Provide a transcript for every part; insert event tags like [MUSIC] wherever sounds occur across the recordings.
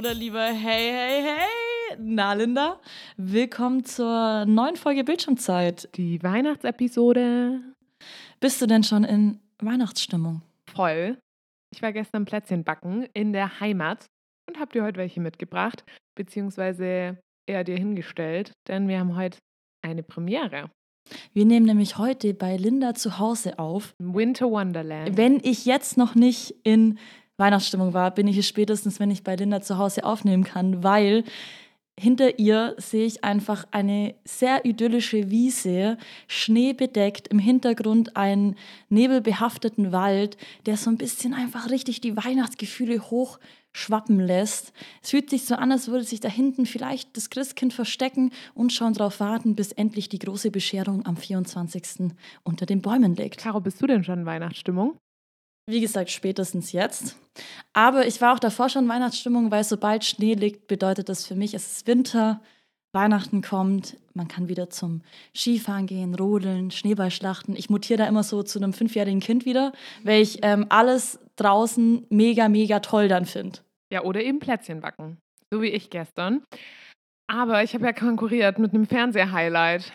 oder lieber hey, hey, hey. Na, Linda, willkommen zur neuen Folge Bildschirmzeit. Die Weihnachtsepisode. Bist du denn schon in Weihnachtsstimmung? Voll. Ich war gestern Plätzchen backen in der Heimat und hab dir heute welche mitgebracht, beziehungsweise eher dir hingestellt, denn wir haben heute eine Premiere. Wir nehmen nämlich heute bei Linda zu Hause auf. Winter Wonderland. Wenn ich jetzt noch nicht in Weihnachtsstimmung war, bin ich es spätestens, wenn ich bei Linda zu Hause aufnehmen kann, weil hinter ihr sehe ich einfach eine sehr idyllische Wiese, schneebedeckt, im Hintergrund einen nebelbehafteten Wald, der so ein bisschen einfach richtig die Weihnachtsgefühle hochschwappen lässt. Es fühlt sich so an, als würde sich da hinten vielleicht das Christkind verstecken und schon darauf warten, bis endlich die große Bescherung am 24. unter den Bäumen liegt. Caro, bist du denn schon in Weihnachtsstimmung? Wie gesagt, spätestens jetzt. Aber ich war auch davor schon Weihnachtsstimmung, weil sobald Schnee liegt, bedeutet das für mich, es ist Winter, Weihnachten kommt, man kann wieder zum Skifahren gehen, rodeln, Schneeballschlachten. Ich mutiere da immer so zu einem fünfjährigen Kind wieder, weil ich ähm, alles draußen mega, mega toll dann finde. Ja, oder eben Plätzchen backen. So wie ich gestern. Aber ich habe ja konkurriert mit einem Fernsehhighlight.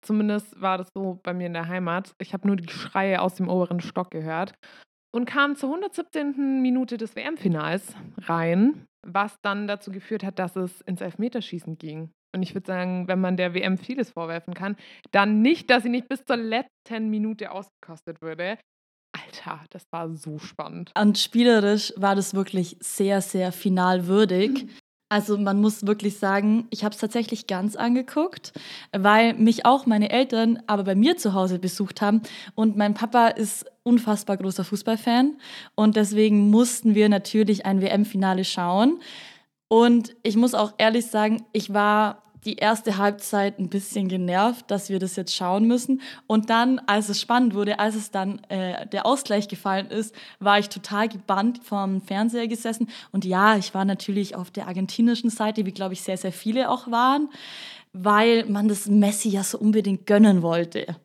Zumindest war das so bei mir in der Heimat. Ich habe nur die Schreie aus dem oberen Stock gehört und kam zur 117. Minute des WM-Finals rein, was dann dazu geführt hat, dass es ins Elfmeterschießen ging. Und ich würde sagen, wenn man der WM vieles vorwerfen kann, dann nicht, dass sie nicht bis zur letzten Minute ausgekostet würde. Alter, das war so spannend. Und spielerisch war das wirklich sehr, sehr finalwürdig. Also man muss wirklich sagen, ich habe es tatsächlich ganz angeguckt, weil mich auch meine Eltern aber bei mir zu Hause besucht haben. Und mein Papa ist unfassbar großer Fußballfan. Und deswegen mussten wir natürlich ein WM-Finale schauen. Und ich muss auch ehrlich sagen, ich war die erste Halbzeit ein bisschen genervt, dass wir das jetzt schauen müssen. Und dann, als es spannend wurde, als es dann äh, der Ausgleich gefallen ist, war ich total gebannt vom Fernseher gesessen. Und ja, ich war natürlich auf der argentinischen Seite, wie glaube ich sehr, sehr viele auch waren, weil man das Messi ja so unbedingt gönnen wollte.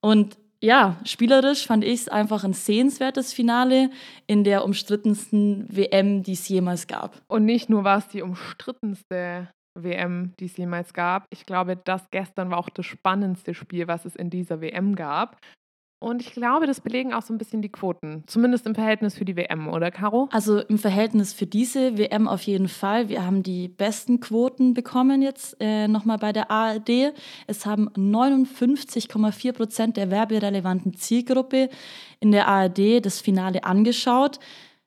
Und ja, spielerisch fand ich es einfach ein sehenswertes Finale in der umstrittensten WM, die es jemals gab. Und nicht nur war es die umstrittenste WM, die es jemals gab. Ich glaube, das gestern war auch das spannendste Spiel, was es in dieser WM gab. Und ich glaube, das belegen auch so ein bisschen die Quoten. Zumindest im Verhältnis für die WM, oder Caro? Also im Verhältnis für diese WM auf jeden Fall. Wir haben die besten Quoten bekommen jetzt äh, nochmal bei der ARD. Es haben 59,4 Prozent der werberelevanten Zielgruppe in der ARD das Finale angeschaut.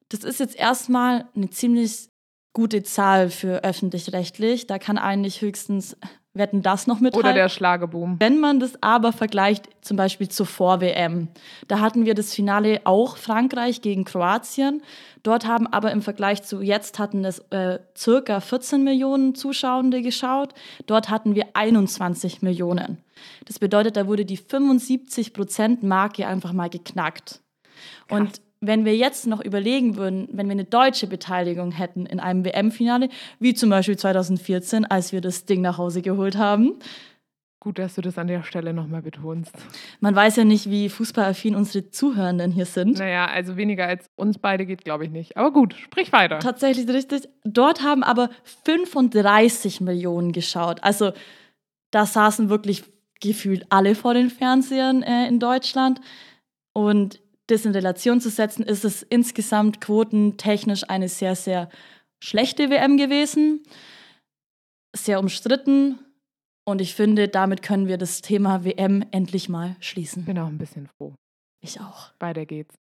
Das ist jetzt erstmal eine ziemlich gute Zahl für öffentlich-rechtlich. Da kann eigentlich höchstens Wetten das noch mithalten. Oder der Schlageboom. Wenn man das aber vergleicht, zum Beispiel zur Vor-WM, da hatten wir das Finale auch Frankreich gegen Kroatien. Dort haben aber im Vergleich zu jetzt hatten es äh, circa 14 Millionen Zuschauende geschaut. Dort hatten wir 21 Millionen. Das bedeutet, da wurde die 75 Prozent Marke einfach mal geknackt. Krass. Und wenn wir jetzt noch überlegen würden, wenn wir eine deutsche Beteiligung hätten in einem WM-Finale, wie zum Beispiel 2014, als wir das Ding nach Hause geholt haben. Gut, dass du das an der Stelle nochmal betonst. Man weiß ja nicht, wie fußballaffin unsere Zuhörenden hier sind. Naja, also weniger als uns beide geht, glaube ich nicht. Aber gut, sprich weiter. Tatsächlich richtig. Dort haben aber 35 Millionen geschaut. Also da saßen wirklich gefühlt alle vor den Fernsehern äh, in Deutschland. Und das in Relation zu setzen, ist es insgesamt quotentechnisch eine sehr, sehr schlechte WM gewesen. Sehr umstritten. Und ich finde, damit können wir das Thema WM endlich mal schließen. Bin auch ein bisschen froh. Ich auch. Weiter geht's.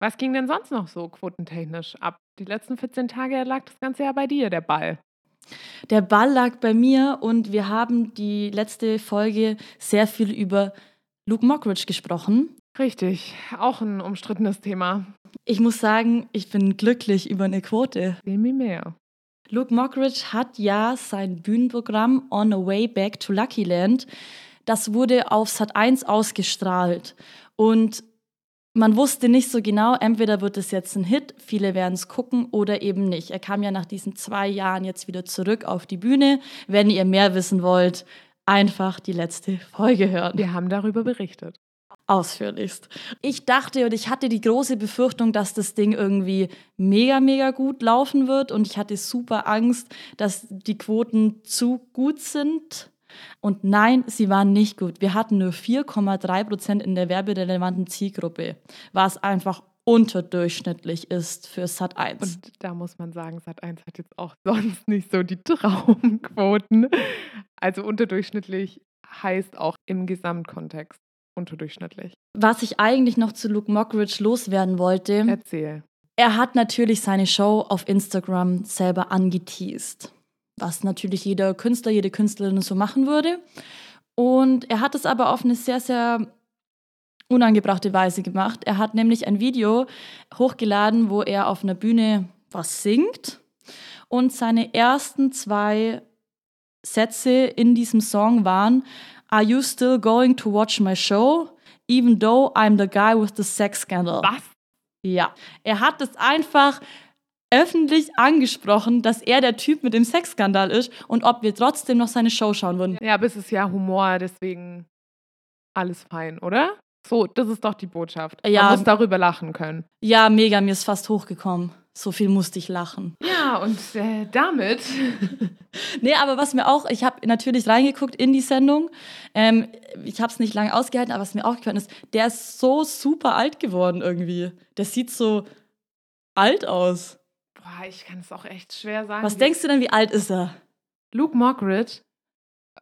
Was ging denn sonst noch so quotentechnisch ab? Die letzten 14 Tage lag das Ganze ja bei dir, der Ball. Der Ball lag bei mir und wir haben die letzte Folge sehr viel über Luke Mockridge gesprochen. Richtig, auch ein umstrittenes Thema. Ich muss sagen, ich bin glücklich über eine Quote. Will mir mehr. Luke Mockridge hat ja sein Bühnenprogramm On a Way Back to Lucky Land. Das wurde auf Sat 1 ausgestrahlt. Und man wusste nicht so genau, entweder wird es jetzt ein Hit, viele werden es gucken oder eben nicht. Er kam ja nach diesen zwei Jahren jetzt wieder zurück auf die Bühne. Wenn ihr mehr wissen wollt, einfach die letzte Folge hören. Wir haben darüber berichtet. Ausführlichst. Ich dachte und ich hatte die große Befürchtung, dass das Ding irgendwie mega, mega gut laufen wird und ich hatte super Angst, dass die Quoten zu gut sind. Und nein, sie waren nicht gut. Wir hatten nur 4,3 Prozent in der werberelevanten Zielgruppe, was einfach unterdurchschnittlich ist für Sat 1. Und da muss man sagen, Sat 1 hat jetzt auch sonst nicht so die [LAUGHS] Traumquoten. Also unterdurchschnittlich heißt auch im Gesamtkontext unterdurchschnittlich. Was ich eigentlich noch zu Luke Mockridge loswerden wollte. Erzähl. Er hat natürlich seine Show auf Instagram selber angeteased, was natürlich jeder Künstler, jede Künstlerin so machen würde. Und er hat es aber auf eine sehr, sehr unangebrachte Weise gemacht. Er hat nämlich ein Video hochgeladen, wo er auf einer Bühne was singt und seine ersten zwei Sätze in diesem Song waren Are you still going to watch my show? Even though I'm the guy with the sex scandal. Was? Ja. Er hat es einfach öffentlich angesprochen, dass er der Typ mit dem Sexskandal ist und ob wir trotzdem noch seine Show schauen würden. Ja, aber es ist ja Humor, deswegen alles fein, oder? So, das ist doch die Botschaft. Ja. Man muss darüber lachen können. Ja, mega, mir ist fast hochgekommen. So viel musste ich lachen. Ja, und äh, damit. [LAUGHS] Nee, aber was mir auch, ich habe natürlich reingeguckt in die Sendung. Ähm, ich habe es nicht lange ausgehalten, aber was mir aufgefallen ist, der ist so super alt geworden irgendwie. Der sieht so alt aus. Boah, ich kann es auch echt schwer sagen. Was denkst du denn, wie alt ist er? Luke Mockridge,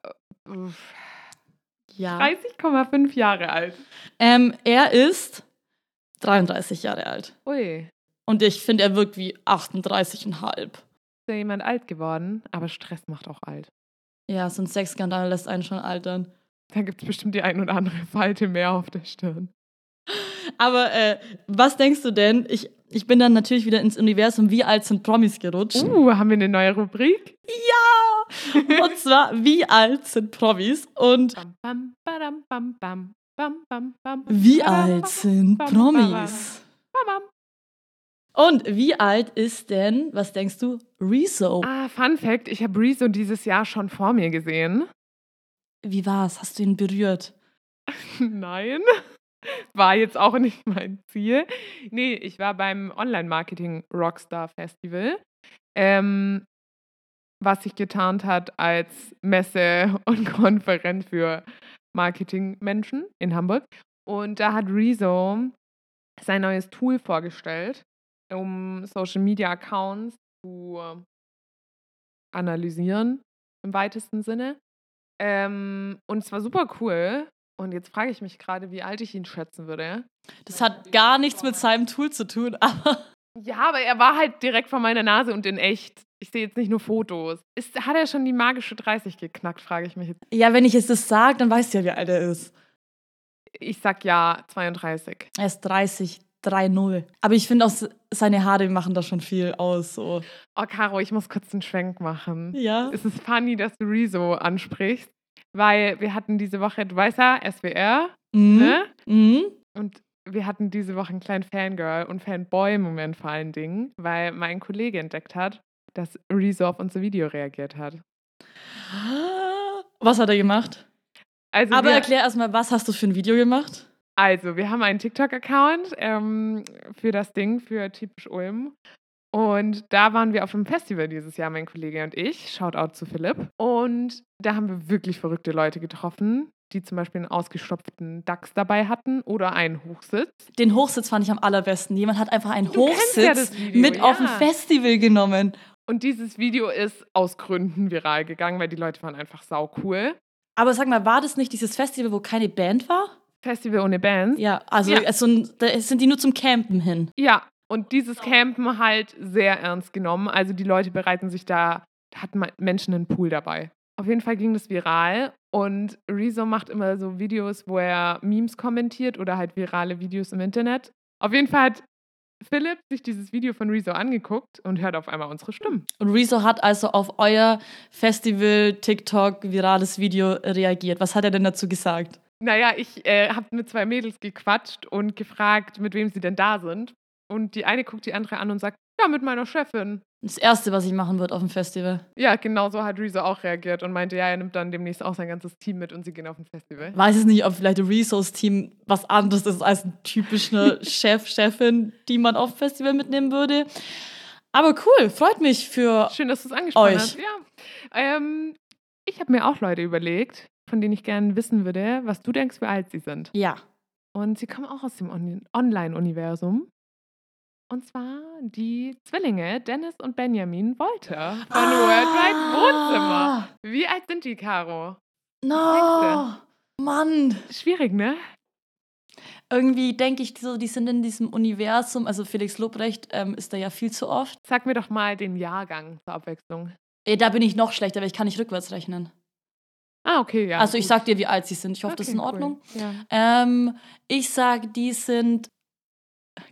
äh, Ja. 30,5 Jahre alt. Ähm, er ist 33 Jahre alt. Ui, Und ich finde, er wirkt wie 38,5. ja jemand alt geworden, aber Stress macht auch alt. Ja, so ein Sexskandal lässt einen schon altern. Da gibt es bestimmt die ein oder andere Falte mehr auf der Stirn. Aber äh, was denkst du denn? Ich, ich bin dann natürlich wieder ins Universum Wie alt sind Promis gerutscht. Uh, haben wir eine neue Rubrik? Ja! Und zwar Wie alt sind Promis? Und Bam, bam, bam, bam, bam, bam, bam, wie alt sind Promis? Und wie alt ist denn, was denkst du, Rezo? Ah, Fun Fact: Ich habe Rezo dieses Jahr schon vor mir gesehen. Wie war's? Hast du ihn berührt? [LAUGHS] Nein. War jetzt auch nicht mein Ziel. Nee, ich war beim Online-Marketing Rockstar Festival, ähm, was sich getarnt hat als Messe [LAUGHS] und Konferenz für Marketingmenschen in Hamburg. Und da hat Rezo sein neues Tool vorgestellt, um Social Media Accounts zu analysieren im weitesten Sinne. Ähm, und es war super cool. Und jetzt frage ich mich gerade, wie alt ich ihn schätzen würde. Das hat gar nichts mit seinem Tool zu tun, [LAUGHS] aber Ja, aber er war halt direkt vor meiner Nase und in echt. Ich sehe jetzt nicht nur Fotos. Ist, hat er schon die magische 30 geknackt, frage ich mich jetzt. ja, wenn ich jetzt das sage, dann weißt du ja, wie alt er ist. Ich sag ja 32. Er ist 30, 3-0. Aber ich finde auch, seine Haare machen da schon viel aus. So. Oh, Caro, ich muss kurz einen Schwenk machen. Ja. Es ist funny, dass du Rezo ansprichst, weil wir hatten diese Woche, du weißt ja, SWR, Mhm. ne? Mhm. Und wir hatten diese Woche einen kleinen Fangirl- und Fanboy-Moment vor allen Dingen, weil mein Kollege entdeckt hat, dass Rezo auf unser Video reagiert hat. Was hat er gemacht? Also Aber erklär erstmal, was hast du für ein Video gemacht? Also, wir haben einen TikTok-Account ähm, für das Ding, für typisch Ulm. Und da waren wir auf einem Festival dieses Jahr, mein Kollege und ich. Shoutout zu Philipp. Und da haben wir wirklich verrückte Leute getroffen, die zum Beispiel einen ausgestopften Dachs dabei hatten oder einen Hochsitz. Den Hochsitz fand ich am allerbesten. Jemand hat einfach einen Du ja Hochsitz das Video, mit auf ein ja. Festival genommen. Und dieses Video ist aus Gründen viral gegangen, weil die Leute waren einfach sau cool. Aber sag mal, war das nicht dieses Festival, wo keine Band war? Festival ohne Bands. Ja, also Ja. es so ein, da sind die nur zum Campen hin. Ja, und dieses Campen halt sehr ernst genommen. Also die Leute bereiten sich da, da hatten Menschen einen Pool dabei. Auf jeden Fall ging das viral und Rezo macht immer so Videos, wo er Memes kommentiert oder halt virale Videos im Internet. Auf jeden Fall hat Philipp sich dieses Video von Rezo angeguckt und hört auf einmal unsere Stimmen. Und Rezo hat also auf euer Festival, TikTok, virales Video reagiert. Was hat er denn dazu gesagt? Naja, ich äh, habe mit zwei Mädels gequatscht und gefragt, mit wem sie denn da sind. Und die eine guckt die andere an und sagt, Ja, mit meiner Chefin. Das Erste, was ich machen würde auf dem Festival. Ja, genau so hat Rezo auch reagiert und meinte, ja, er nimmt dann demnächst auch sein ganzes Team mit und sie gehen auf ein Festival. Weiß es nicht, ob vielleicht Rezos Team was anderes ist als ein typischer [LAUGHS] Chef, Chefin, die man auf dem Festival mitnehmen würde. Aber cool, freut mich für. Schön, dass du es angesprochen Euch. hast. Ja. Ähm, ich habe mir auch Leute überlegt, von denen ich gerne wissen würde, was du denkst, wie alt sie sind. Ja. Und sie kommen auch aus dem On Online-Universum. Und zwar die Zwillinge Dennis und Benjamin Wolter von Worldwide Wohnzimmer. Wie alt sind die, Caro? No! Mann! Schwierig, ne? Irgendwie denke ich, so, die sind in diesem Universum. Also Felix Lobrecht ähm, ist da ja viel zu oft. Sag mir doch mal den Jahrgang zur Abwechslung. Ey, da bin ich noch schlechter, weil ich kann nicht rückwärts rechnen. Ah, okay, ja. also ich sag dir, wie alt sie sind. Ich hoffe, das ist Okay, in cool. Ordnung. Ja. Ähm, ich sag, die sind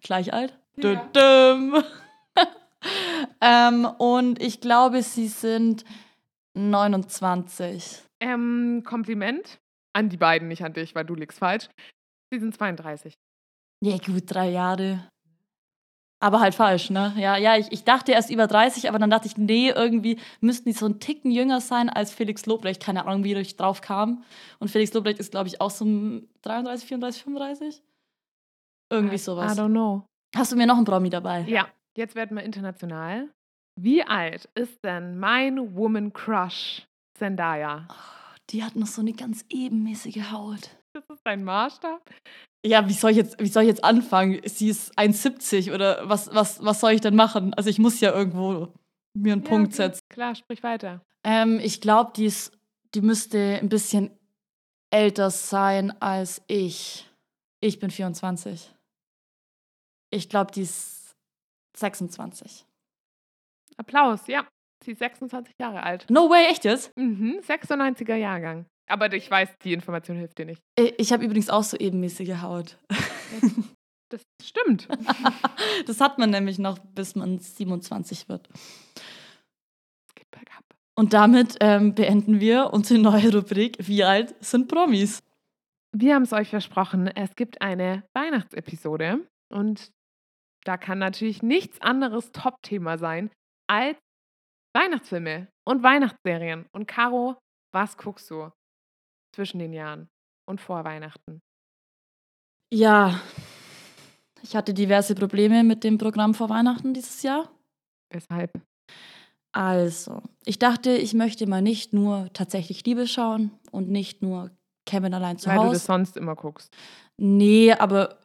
gleich alt. Ja. [LAUGHS] Ähm, und ich glaube, sie sind 29. Ähm, Kompliment an die beiden, nicht an dich, weil du liegst falsch. Sie sind 32. Ja, gut, drei Jahre. Aber halt falsch, ne? Ja, ja, ich, ich dachte erst über 30, aber dann dachte ich, nee, irgendwie müssten die so einen Ticken jünger sein als Felix Lobrecht. Keine Ahnung, wie ich drauf kam. Und Felix Lobrecht ist, glaube ich, auch so um 33, 34, 35. Irgendwie I sowas. don't know. Hast du mir noch einen Promi dabei? Ja, jetzt werden wir international. Wie alt ist denn mein Woman Crush Zendaya? Die hat noch so eine ganz ebenmäßige Haut. Das ist dein Maßstab? Ja, wie soll ich jetzt, wie soll ich jetzt anfangen? Sie ist 1,70 oder was, was, was soll ich denn machen? Also ich muss ja irgendwo mir einen Ja, Punkt okay. setzen. Klar, sprich weiter. Ähm, ich glaube, die, ist- die müsste ein bisschen älter sein als ich. Ich bin 24. Ich glaube, die ist 26. Applaus, ja. Sie ist 26 Jahre alt. No way, echt jetzt? Mhm, 96er Jahrgang. Aber ich weiß, die Information hilft dir nicht. Ich habe übrigens auch so ebenmäßige Haut. Das stimmt. [LAUGHS] Das hat man nämlich noch, bis man 27 wird. Geht bergab. Und damit ähm, beenden wir unsere neue Rubrik Wie alt sind Promis? Wir haben es euch versprochen, es gibt eine Weihnachtsepisode und da kann natürlich nichts anderes Top-Thema sein als Weihnachtsfilme und Weihnachtsserien. Und Caro, was guckst du zwischen den Jahren und vor Weihnachten? Ja, ich hatte diverse Probleme mit dem Programm vor Weihnachten dieses Jahr. Weshalb? Also, ich dachte, ich möchte mal nicht nur tatsächlich Liebe schauen und nicht nur Kevin allein zu Weil du das Hause. sonst immer guckst. Nee, aber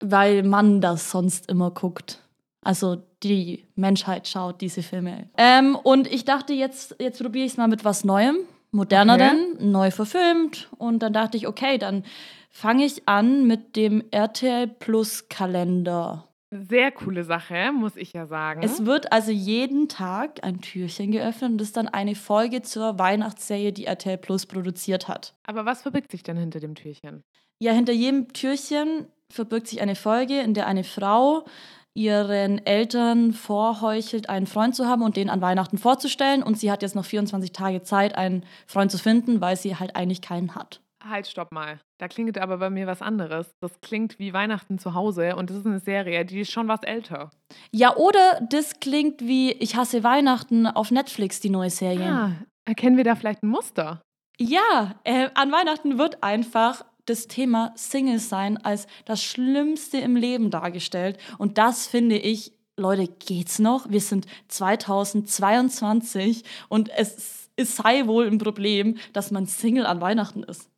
weil man das sonst immer guckt. Also die Menschheit schaut diese Filme. Ähm, und ich dachte, jetzt, jetzt probiere ich es mal mit was Neuem, moderneren, neu verfilmt. Und dann dachte ich, okay, dann fange ich an mit dem RTL Plus Kalender. Sehr coole Sache, muss ich ja sagen. Es wird also jeden Tag ein Türchen geöffnet und das ist dann eine Folge zur Weihnachtsserie, die RTL Plus produziert hat. Aber was verbirgt sich denn hinter dem Türchen? Ja, hinter jedem Türchen verbirgt sich eine Folge, in der eine Frau ihren Eltern vorheuchelt, einen Freund zu haben und den an Weihnachten vorzustellen. Und sie hat jetzt noch 24 Tage Zeit, einen Freund zu finden, weil sie halt eigentlich keinen hat. Halt, stopp mal. Da klingt aber bei mir was anderes. Das klingt wie Weihnachten zu Hause und das ist eine Serie, die ist schon was älter. Ja, oder das klingt wie Ich hasse Weihnachten auf Netflix, die neue Serie. Ah, erkennen wir da vielleicht ein Muster? Ja, äh, an Weihnachten wird einfach das Thema Single sein als das Schlimmste im Leben dargestellt. Und das finde ich, Leute, geht's noch? Wir sind 2022 und es, es sei wohl ein Problem, dass man Single an Weihnachten ist.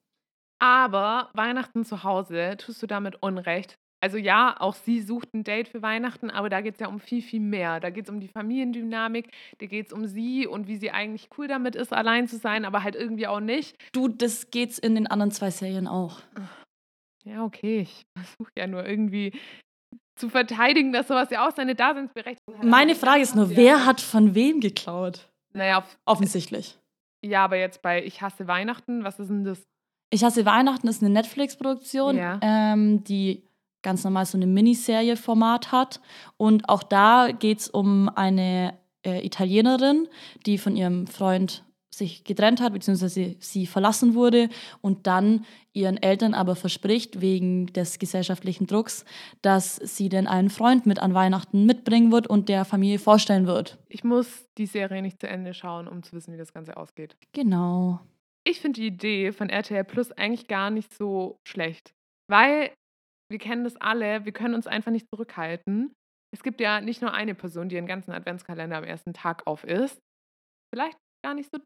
Aber Weihnachten zu Hause tust du damit Unrecht. Also ja, auch sie sucht ein Date für Weihnachten, aber da geht es ja um viel, viel mehr. Da geht es um die Familiendynamik, da geht es um sie und wie sie eigentlich cool damit ist, allein zu sein, aber halt irgendwie auch nicht. Du, das geht's in den anderen zwei Serien auch. Ja, okay, ich [LAUGHS] versuche ja nur irgendwie zu verteidigen, dass sowas ja auch seine Daseinsberechtigung hat. Meine Frage ist nur, wer hat von wem geklaut? Naja, auf- Offensichtlich. ja, aber jetzt bei Ich hasse Weihnachten, was ist denn das? Ich hasse Weihnachten ist eine Netflix-Produktion, Ja. ähm, die ganz normal so eine Miniserie-Format hat. Und auch da geht es um eine äh, Italienerin, die von ihrem Freund sich getrennt hat, beziehungsweise sie verlassen wurde und dann ihren Eltern aber verspricht, wegen des gesellschaftlichen Drucks, dass sie denn einen Freund mit an Weihnachten mitbringen wird und der Familie vorstellen wird. Ich muss die Serie nicht zu Ende schauen, um zu wissen, wie das Ganze ausgeht. Genau. Ich finde die Idee von RTL Plus eigentlich gar nicht so schlecht, weil wir kennen das alle, wir können uns einfach nicht zurückhalten. Es gibt ja nicht nur eine Person, die den ganzen Adventskalender am ersten Tag auf ist. Vielleicht gar nicht so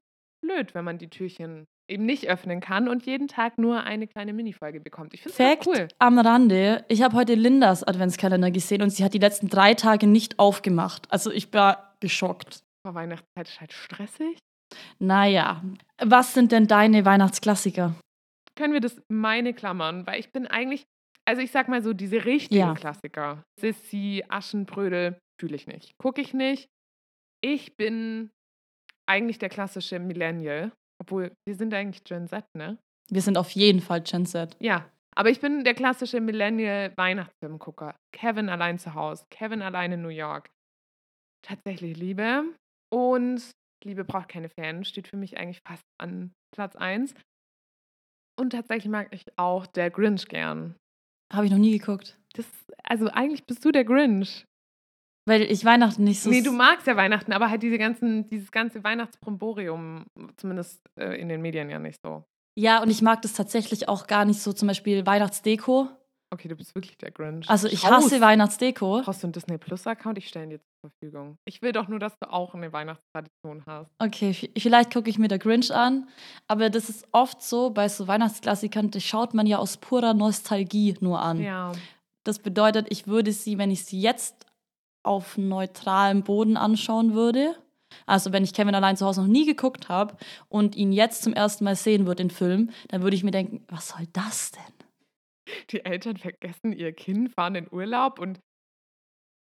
blöd, wenn man die Türchen eben nicht öffnen kann und jeden Tag nur eine kleine Minifolge bekommt. Ich finde es cool. am Rande. Ich habe heute Lindas Adventskalender gesehen und sie hat die letzten drei Tage nicht aufgemacht. Also ich war geschockt. Vor Weihnachtszeit ist halt stressig. Naja, was sind denn deine Weihnachtsklassiker? Können wir das meine klammern? Weil ich bin eigentlich, also ich sag mal so, diese richtigen ja. Klassiker. Sissy, Aschenbrödel, fühle ich nicht. Gucke ich nicht. Ich bin eigentlich der klassische Millennial. Obwohl, wir sind eigentlich Gen Z, ne? Wir sind auf jeden Fall Gen Z. Ja, aber ich bin der klassische Millennial-Weihnachtsfilmgucker. Kevin allein zu Hause, Kevin allein in New York. Tatsächlich Liebe. Und Liebe braucht keine Fans, steht für mich eigentlich fast an Platz 1. Und tatsächlich mag ich auch der Grinch gern. Habe ich noch nie geguckt. Das, also eigentlich bist du der Grinch. Weil ich Weihnachten nicht so. Nee, du magst ja Weihnachten, aber halt diese ganzen, dieses ganze Weihnachtsbromborium, zumindest äh, in den Medien ja nicht so. Ja, und ich mag das tatsächlich auch gar nicht so, zum Beispiel Weihnachtsdeko. Okay, du bist wirklich der Grinch. Also ich Schaust, hasse Weihnachtsdeko. Brauchst du einen Disney Plus Account? Ich stelle ihn dir Verfügung. Ich will doch nur, dass du auch eine Weihnachtstradition hast. Okay, vielleicht gucke ich mir der Grinch an. Aber das ist oft so, bei so Weihnachtsklassikern, das schaut man ja aus purer Nostalgie nur an. Ja. Das bedeutet, ich würde sie, wenn ich sie jetzt auf neutralem Boden anschauen würde. Also wenn ich Kevin allein zu Hause noch nie geguckt habe und ihn jetzt zum ersten Mal sehen würde, den Film, dann würde ich mir denken, was soll das denn? Die Eltern vergessen ihr Kind, fahren in Urlaub und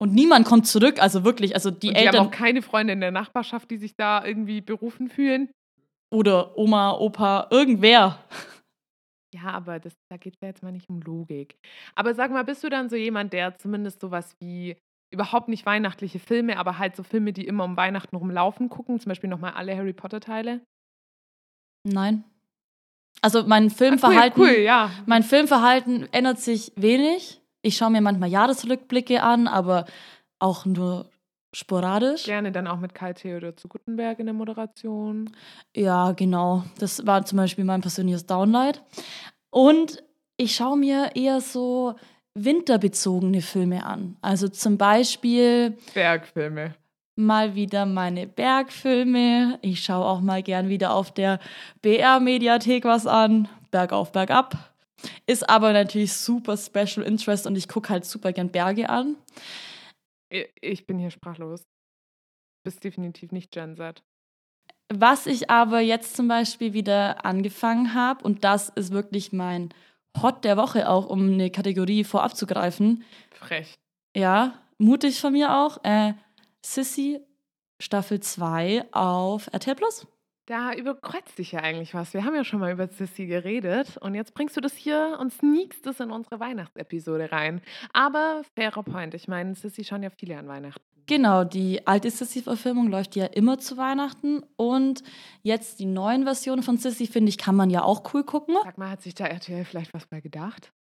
und niemand kommt zurück, also wirklich, also die, und die Eltern haben auch keine Freunde in der Nachbarschaft, die sich da irgendwie berufen fühlen oder Oma, Opa, irgendwer. Ja, aber das, da geht es ja jetzt mal nicht um Logik. Aber sag mal, bist du dann so jemand, der zumindest sowas wie überhaupt nicht weihnachtliche Filme, aber halt so Filme, die immer um Weihnachten rumlaufen, gucken. Zum Beispiel nochmal alle Harry Potter-Teile. Nein. Also mein Filmverhalten, ah, cool, cool, ja. mein Filmverhalten ändert sich wenig. Ich schaue mir manchmal Jahresrückblicke an, aber auch nur sporadisch. Gerne dann auch mit Kai Theodor zu Gutenberg in der Moderation. Ja, genau. Das war zum Beispiel mein persönliches Downlight. Und ich schaue mir eher so winterbezogene Filme an. Also zum Beispiel Bergfilme. Mal wieder meine Bergfilme. Ich schaue auch mal gern wieder auf der BR-Mediathek was an. Bergauf, bergab. Ist aber natürlich super Special Interest und ich gucke halt super gern Berge an. Ich bin hier sprachlos. Bist definitiv nicht Gen Z. Was ich aber jetzt zum Beispiel wieder angefangen habe, und das ist wirklich mein Hot der Woche auch, um eine Kategorie vorab zu greifen. Frech. Ja, mutig von mir auch. Äh, Sissy Staffel 2 auf RTL Plus. Da überkreuzt sich ja eigentlich was. Wir haben ja schon mal über Sissy geredet und jetzt bringst du das hier und sneakst es in unsere Weihnachtsepisode rein. Aber fairer Point. Ich meine, Sissy schauen ja viele an Weihnachten. Genau, die alte Sissy-Verfilmung läuft ja immer zu Weihnachten. Und jetzt die neuen Versionen von Sissy, finde ich, kann man ja auch cool gucken. Sag mal, hat sich da RTL vielleicht was bei gedacht?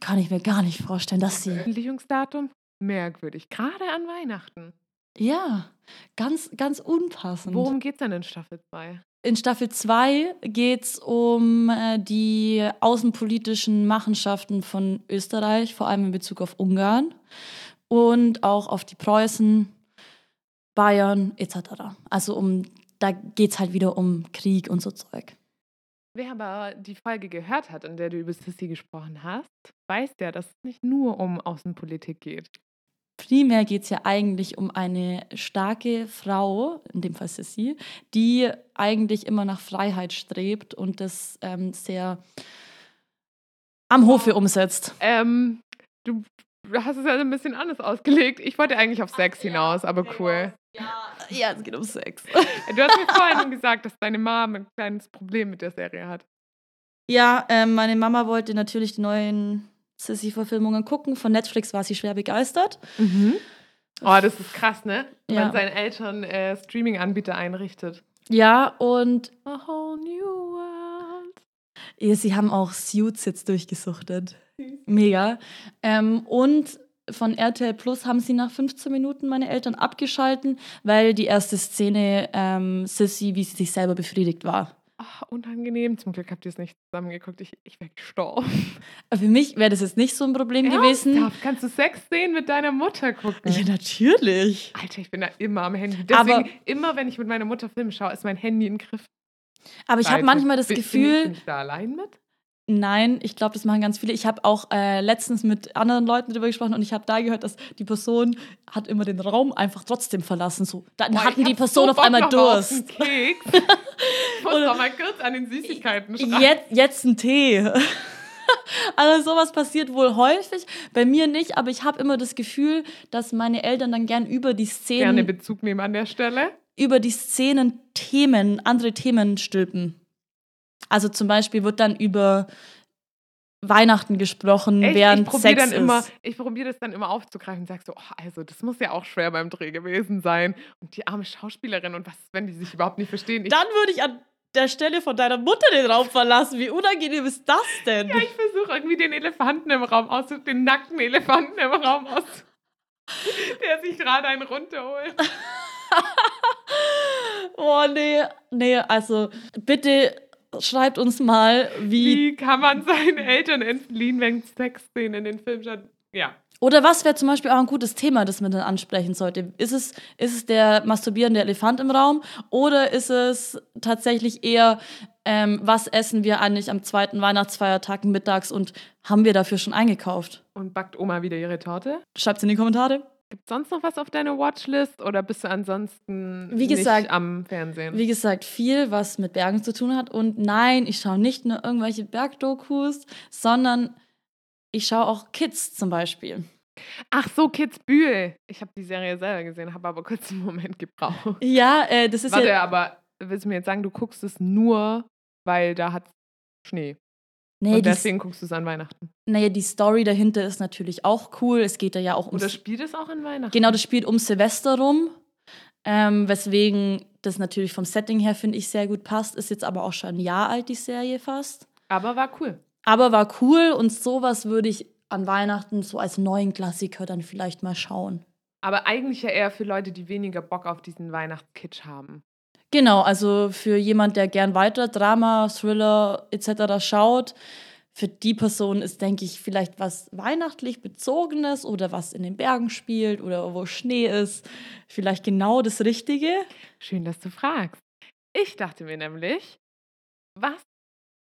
Kann ich mir gar nicht vorstellen, dass sie. Veröffentlichungsdatum? Merkwürdig. Gerade an Weihnachten. Ja, ganz, ganz unpassend. Worum geht es denn in Staffel 2? In Staffel 2 geht es um äh, die außenpolitischen Machenschaften von Österreich, vor allem in Bezug auf Ungarn und auch auf die Preußen, Bayern etc. Also um, da geht es halt wieder um Krieg und so Zeug. Wer aber die Folge gehört hat, in der du über Sissy gesprochen hast, weiß ja, dass es nicht nur um Außenpolitik geht. Primär geht es ja eigentlich um eine starke Frau, in dem Fall Sissy, die eigentlich immer nach Freiheit strebt und das ähm, sehr am Hofe umsetzt. Ähm, du hast es ja ein bisschen anders ausgelegt. Ich wollte eigentlich auf Sex hinaus, aber cool. Ja, ja, es geht um Sex. [LAUGHS] Du hast mir vorhin gesagt, dass deine Mama ein kleines Problem mit der Serie hat. Ja, ähm, meine Mama wollte natürlich die neuen Sissy-Verfilmungen gucken. Von Netflix war sie schwer begeistert. Mhm. Oh, das ist krass, ne? Wenn ja. man seinen Eltern äh, Streaming-Anbieter einrichtet. Ja, und A whole new world. ja, sie haben auch Suits jetzt durchgesuchtet. Mega. Ähm, und von RTL Plus haben sie nach 15 Minuten meine Eltern abgeschalten, weil die erste Szene ähm, Sissy, wie sie sich selber befriedigt war. Unangenehm. Zum Glück habt ihr es nicht zusammengeguckt. Ich, ich wäre gestorben. Für mich wäre das jetzt nicht so ein Problem gewesen. Ernsthaft? Kannst du Sexszenen mit deiner Mutter gucken? Ja, natürlich. Alter, ich bin da immer am Handy. Deswegen, Aber- immer wenn ich mit meiner Mutter Filme schaue, ist mein Handy im Griff. Aber ich habe manchmal das bin- Gefühl, bin ich da allein mit? Nein, ich glaube, das machen ganz viele. Ich habe auch äh, letztens mit anderen Leuten darüber gesprochen und ich habe da gehört, dass die Person hat immer den Raum einfach trotzdem verlassen. So, dann Boah, hatten die Person so auf einmal noch mal auf Durst. einen Keks. [LAUGHS] Ich muss doch mal kurz an den Süßigkeiten schreiben. Jetzt, jetzt ein Tee. [LAUGHS] Also sowas passiert wohl häufig, bei mir nicht, aber ich habe immer das Gefühl, dass meine Eltern dann gern über die Gerne Szenen, Bezug nehmen an der Stelle. über die Szenen Themen, andere Themen stülpen. Also zum Beispiel wird dann über Weihnachten gesprochen, Echt, während ich Sex dann immer, ist. ich probiere das dann immer aufzugreifen und sage so, oh, also das muss ja auch schwer beim Dreh gewesen sein. Und die arme Schauspielerin und was, wenn die sich überhaupt nicht verstehen? Ich, Dann würde ich an der Stelle von deiner Mutter den Raum verlassen. Wie unangenehm ist das denn? ja, ich versuche irgendwie den Elefanten im Raum aus, den nackten Elefanten im Raum aus, der sich gerade einen runterholt. [LAUGHS] Oh nee, nee, also bitte schreibt uns mal, wie Wie kann man seinen Eltern entfliehen, wenn Sexszenen in den Film statt? Ja. Oder was wäre zum Beispiel auch ein gutes Thema, das man dann ansprechen sollte? Ist es, ist es der masturbierende Elefant im Raum oder ist es tatsächlich eher, ähm, was essen wir eigentlich am zweiten Weihnachtsfeiertag mittags und haben wir dafür schon eingekauft? Und backt Oma wieder ihre Torte? Schreibt's in die Kommentare. Gibt es sonst noch was auf deiner Watchlist oder bist du ansonsten Wie gesagt, nicht am Fernsehen? Wie gesagt, viel, was mit Bergen zu tun hat. Und nein, ich schaue nicht nur irgendwelche Bergdokus, sondern ich schaue auch Kids zum Beispiel. Ach so, Kids Bühl. Ich habe die Serie selber gesehen, habe aber kurz einen Moment gebraucht. Ja, äh, das ist Warte, ja. aber willst du mir jetzt sagen, du guckst es nur, weil da hat Schnee. Nee, und die, deswegen guckst du es an Weihnachten. naja, die Story dahinter ist natürlich auch cool. Es geht da ja auch Oder ums. spielt es auch an Weihnachten? Genau, das spielt um Silvester rum. Ähm, weswegen das natürlich vom Setting her, finde ich, sehr gut passt. Ist jetzt aber auch schon ein Jahr alt, die Serie fast. Aber war cool. Aber war cool und sowas würde ich an Weihnachten so als neuen Klassiker dann vielleicht mal schauen. Aber eigentlich ja eher für Leute, die weniger Bock auf diesen Weihnachtskitsch haben. Genau, also für jemand, der gern weiter Drama, Thriller etc. schaut, für die Person ist, denke ich, vielleicht was weihnachtlich bezogenes oder was in den Bergen spielt oder wo Schnee ist, vielleicht genau das Richtige. Schön, dass du fragst. Ich dachte mir nämlich, was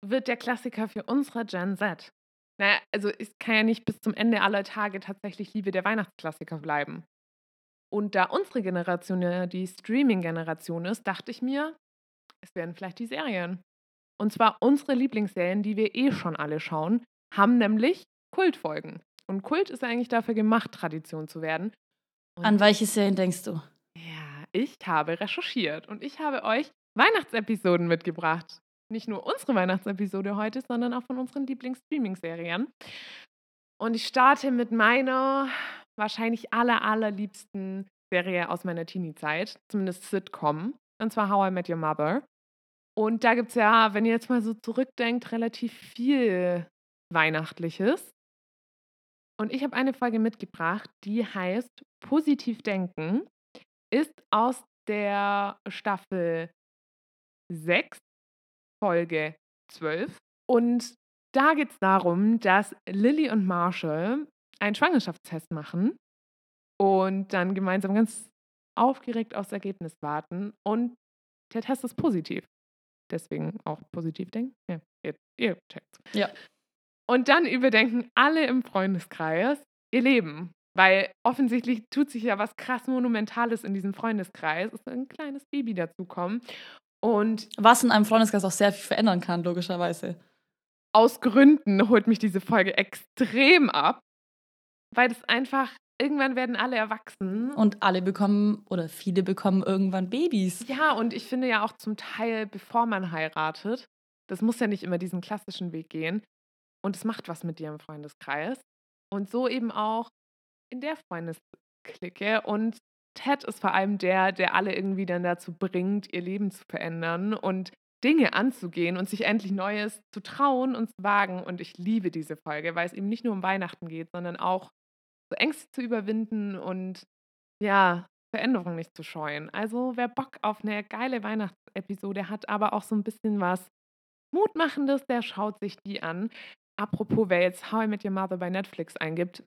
wird der Klassiker für unsere Gen Z? Naja, also es kann ja nicht bis zum Ende aller Tage tatsächlich Liebe der Weihnachtsklassiker bleiben. Und da unsere Generation ja die Streaming-Generation ist, dachte ich mir, es werden vielleicht die Serien. Und zwar unsere Lieblingsserien, die wir eh schon alle schauen, haben nämlich Kultfolgen. Und Kult ist eigentlich dafür gemacht, Tradition zu werden. Und An welche Serien denkst du? ja, ich habe recherchiert und ich habe euch Weihnachtsepisoden mitgebracht. Nicht nur unsere Weihnachtsepisode heute, sondern auch von unseren Lieblings-Streaming-Serien. Und ich starte mit meiner wahrscheinlich aller, allerliebsten Serie aus meiner Teenie-Zeit, zumindest Sitcom, und zwar How I Met Your Mother. Und da gibt es ja, wenn ihr jetzt mal so zurückdenkt, relativ viel Weihnachtliches. Und ich habe eine Folge mitgebracht, die heißt Positiv Denken, ist aus der Staffel 6, Folge 12. Und da geht es darum, dass Lilly und Marshall einen Schwangerschaftstest machen und dann gemeinsam ganz aufgeregt aufs Ergebnis warten. Und der Test ist positiv. Deswegen auch positiv denken. Ja, ihr, ihr checkt's. Ja. Und dann überdenken alle im Freundeskreis ihr Leben. Weil offensichtlich tut sich ja was krass Monumentales in diesem Freundeskreis. Es ist ein kleines Baby dazukommen. Und Was in einem Freundeskreis auch sehr viel verändern kann, logischerweise. aus Gründen holt mich diese Folge extrem ab. Weil das einfach, irgendwann werden alle erwachsen. Und alle bekommen oder viele bekommen irgendwann Babys. Ja, und ich finde ja auch zum Teil, bevor man heiratet, das muss ja nicht immer diesen klassischen Weg gehen. Und es macht was mit dir im Freundeskreis. Und so eben auch in der Freundesklicke. Und Ted ist vor allem der, der alle irgendwie dann dazu bringt, ihr Leben zu verändern und Dinge anzugehen und sich endlich Neues zu trauen und zu wagen. Und ich liebe diese Folge, weil es eben nicht nur um Weihnachten geht, sondern auch Ängste zu überwinden und ja, Veränderung nicht zu scheuen. Also wer Bock auf eine geile Weihnachtsepisode hat, aber auch so ein bisschen was Mutmachendes, der schaut sich die an. Apropos, wer jetzt How I Met Your Mother bei Netflix eingibt,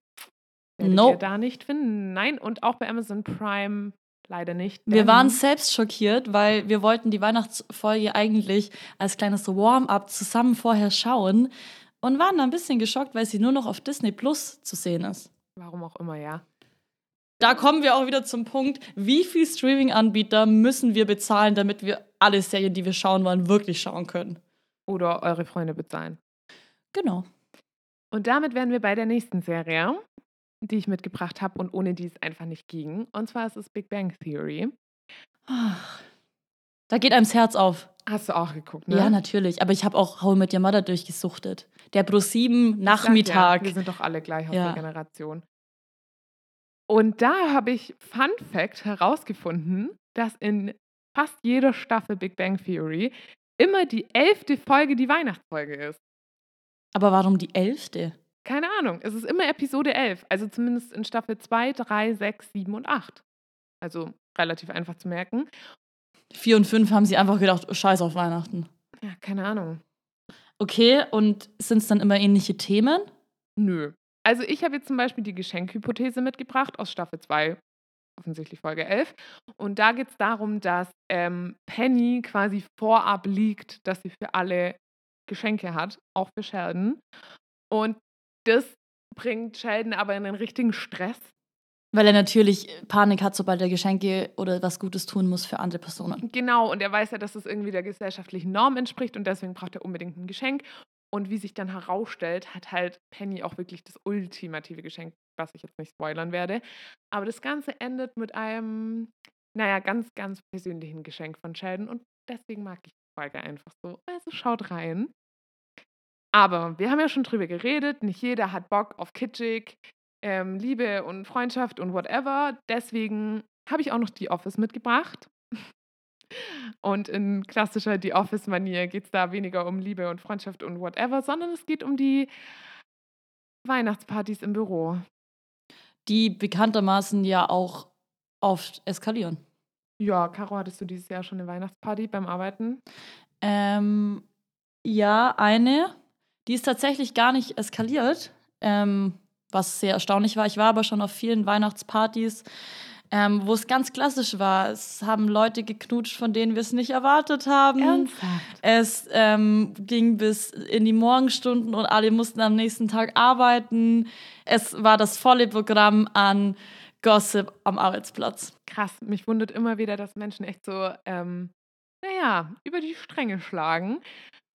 werdet Nope. ihr da nicht finden. Nein, und auch bei Amazon Prime leider nicht. Wir waren selbst schockiert, weil wir wollten die Weihnachtsfolge eigentlich als kleines Warm-up zusammen vorher schauen und waren da ein bisschen geschockt, weil sie nur noch auf Disney Plus zu sehen ist. Warum auch immer, ja. Da kommen wir auch wieder zum Punkt, wie viel Streaming-Anbieter müssen wir bezahlen, damit wir alle Serien, die wir schauen wollen, wirklich schauen können. Oder eure Freunde bezahlen. Genau. Und damit wären wir bei der nächsten Serie, die ich mitgebracht habe und ohne die es einfach nicht ging. Und zwar ist es Big Bang Theory. Ach, Da geht einem das Herz auf. Hast du auch geguckt, ne? Ja, natürlich. Aber ich habe auch How I Met Your Mother durchgesuchtet. Der Pro 7 Sag Nachmittag. Ja, wir sind doch alle gleich aus Ja. der Generation. Und da habe ich Fun Fact herausgefunden, dass in fast jeder Staffel Big Bang Theory immer die elfte Folge die Weihnachtsfolge ist. Aber warum die elfte? Keine Ahnung, es ist immer Episode 11, also zumindest in Staffel 2, 3, 6, 7 und 8. Also relativ einfach zu merken. Vier und fünf haben sie einfach gedacht, oh, scheiß auf Weihnachten. Ja, keine Ahnung. Okay, und sind es dann immer ähnliche Themen? Nö. Also ich habe jetzt zum Beispiel die Geschenkhypothese mitgebracht aus Staffel 2, offensichtlich Folge 11. Und da geht es darum, dass ähm, Penny quasi vorab liegt, dass sie für alle Geschenke hat, auch für Sheldon. Und das bringt Sheldon aber in den richtigen Stress. Weil er natürlich Panik hat, sobald er Geschenke oder was Gutes tun muss für andere Personen. Genau, und er weiß ja, dass es irgendwie der gesellschaftlichen Norm entspricht und deswegen braucht er unbedingt ein Geschenk. Und wie sich dann herausstellt, hat halt Penny auch wirklich das ultimative Geschenk, was ich jetzt nicht spoilern werde. Aber das Ganze endet mit einem, naja, ganz, ganz persönlichen Geschenk von Sheldon und deswegen mag ich die Folge einfach so. Also schaut rein. Aber wir haben ja schon drüber geredet, nicht jeder hat Bock auf kitschig, ähm, Liebe und Freundschaft und whatever. Deswegen habe ich auch noch The Office mitgebracht. Und in klassischer The Office-Manier geht es da weniger um Liebe und Freundschaft und whatever, sondern es geht um die Weihnachtspartys im Büro. Die bekanntermaßen ja auch oft eskalieren. Ja, Caro, hattest du dieses Jahr schon eine Weihnachtsparty beim Arbeiten? Ähm, ja, eine. Die ist tatsächlich gar nicht eskaliert, ähm, was sehr erstaunlich war. Ich war aber schon auf vielen Weihnachtspartys, ähm, wo es ganz klassisch war. Es haben Leute geknutscht, von denen wir es nicht erwartet haben. Ernsthaft? Es ähm, ging bis in die Morgenstunden und alle mussten am nächsten Tag arbeiten. Es war das volle Programm an Gossip am Arbeitsplatz. Krass, mich wundert immer wieder, dass Menschen echt so, ähm, naja, über die Stränge schlagen.